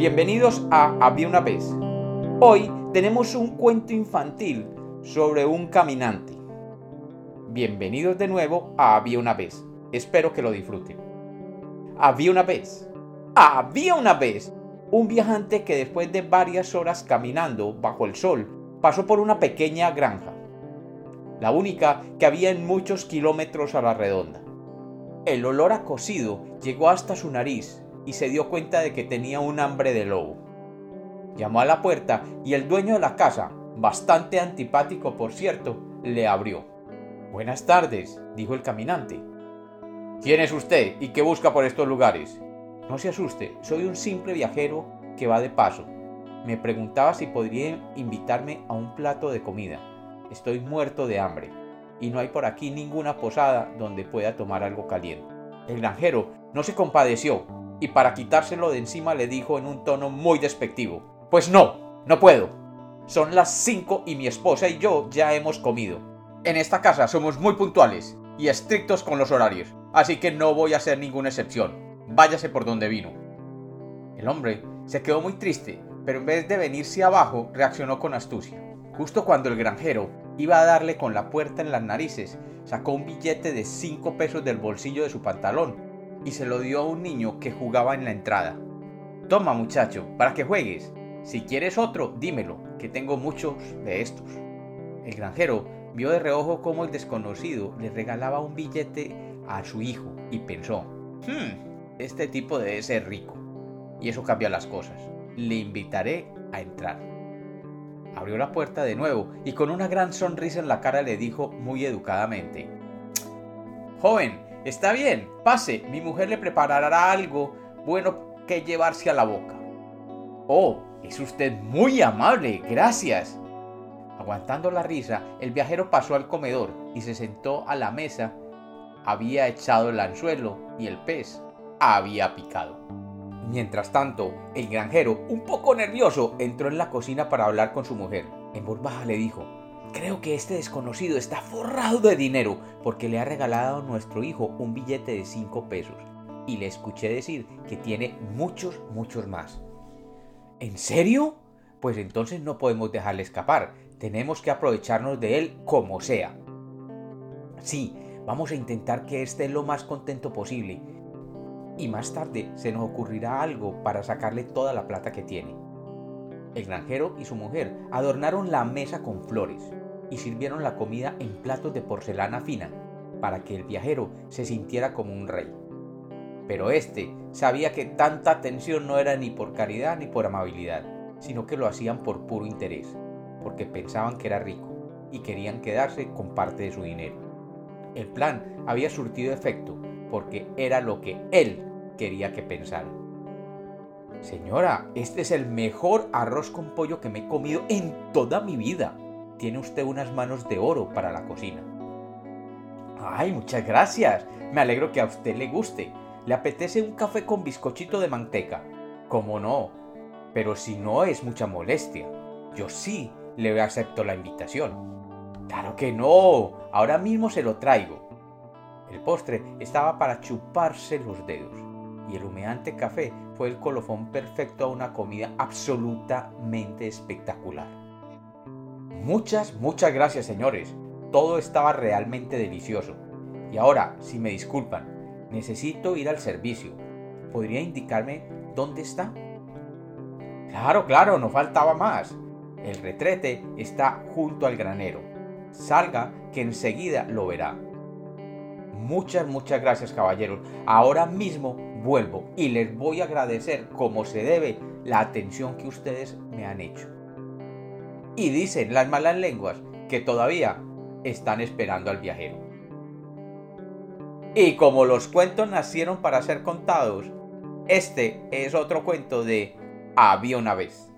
Bienvenidos a Había una vez. Hoy tenemos un cuento infantil sobre un caminante. Bienvenidos de nuevo a Había una vez. Espero que lo disfruten. Había una vez. Había una vez un viajante que después de varias horas caminando bajo el sol pasó por una pequeña granja, la única que había en muchos kilómetros a la redonda. El olor a cocido llegó hasta su nariz y se dio cuenta de que tenía un hambre de lobo. Llamó a la puerta y el dueño de la casa, bastante antipático por cierto, le abrió. Buenas tardes, dijo el caminante. ¿Quién es usted y qué busca por estos lugares? No se asuste, soy un simple viajero que va de paso. Me preguntaba si podría invitarme a un plato de comida. Estoy muerto de hambre y no hay por aquí ninguna posada donde pueda tomar algo caliente. El granjero no se compadeció y para quitárselo de encima le dijo en un tono muy despectivo, Pues no, no puedo. Son las cinco y mi esposa y yo ya hemos comido. En esta casa somos muy puntuales y estrictos con los horarios, así que no voy a hacer ninguna excepción. Váyase por donde vino. El hombre se quedó muy triste, pero en vez de venirse abajo, reaccionó con astucia. Justo cuando el granjero iba a darle con la puerta en las narices, sacó un billete de cinco pesos del bolsillo de su pantalón y se lo dio a un niño que jugaba en la entrada. Toma muchacho, para que juegues. Si quieres otro, dímelo, que tengo muchos de estos. El granjero vio de reojo cómo el desconocido le regalaba un billete a su hijo y pensó, hmm, este tipo debe ser rico. Y eso cambia las cosas. Le invitaré a entrar. Abrió la puerta de nuevo y con una gran sonrisa en la cara le dijo muy educadamente, Joven, Está bien, pase, mi mujer le preparará algo bueno que llevarse a la boca. Oh, es usted muy amable, gracias. Aguantando la risa, el viajero pasó al comedor y se sentó a la mesa. Había echado el anzuelo y el pez había picado. Mientras tanto, el granjero, un poco nervioso, entró en la cocina para hablar con su mujer. En voz baja le dijo, Creo que este desconocido está forrado de dinero porque le ha regalado a nuestro hijo un billete de 5 pesos y le escuché decir que tiene muchos, muchos más. ¿En serio? Pues entonces no podemos dejarle escapar. Tenemos que aprovecharnos de él como sea. Sí, vamos a intentar que esté lo más contento posible. Y más tarde se nos ocurrirá algo para sacarle toda la plata que tiene. El granjero y su mujer adornaron la mesa con flores y sirvieron la comida en platos de porcelana fina para que el viajero se sintiera como un rey. Pero éste sabía que tanta atención no era ni por caridad ni por amabilidad, sino que lo hacían por puro interés, porque pensaban que era rico y querían quedarse con parte de su dinero. El plan había surtido efecto porque era lo que él quería que pensaran. Señora, este es el mejor arroz con pollo que me he comido en toda mi vida. Tiene usted unas manos de oro para la cocina. Ay, muchas gracias. Me alegro que a usted le guste. ¿Le apetece un café con bizcochito de manteca? ¿Cómo no? Pero si no es mucha molestia. Yo sí le acepto la invitación. Claro que no. Ahora mismo se lo traigo. El postre estaba para chuparse los dedos y el humeante café fue el colofón perfecto a una comida absolutamente espectacular. Muchas, muchas gracias señores. Todo estaba realmente delicioso. Y ahora, si me disculpan, necesito ir al servicio. ¿Podría indicarme dónde está? Claro, claro, no faltaba más. El retrete está junto al granero. Salga que enseguida lo verá. Muchas, muchas gracias caballeros. Ahora mismo vuelvo y les voy a agradecer como se debe la atención que ustedes me han hecho. Y dicen las malas lenguas que todavía están esperando al viajero. Y como los cuentos nacieron para ser contados, este es otro cuento de Había una vez.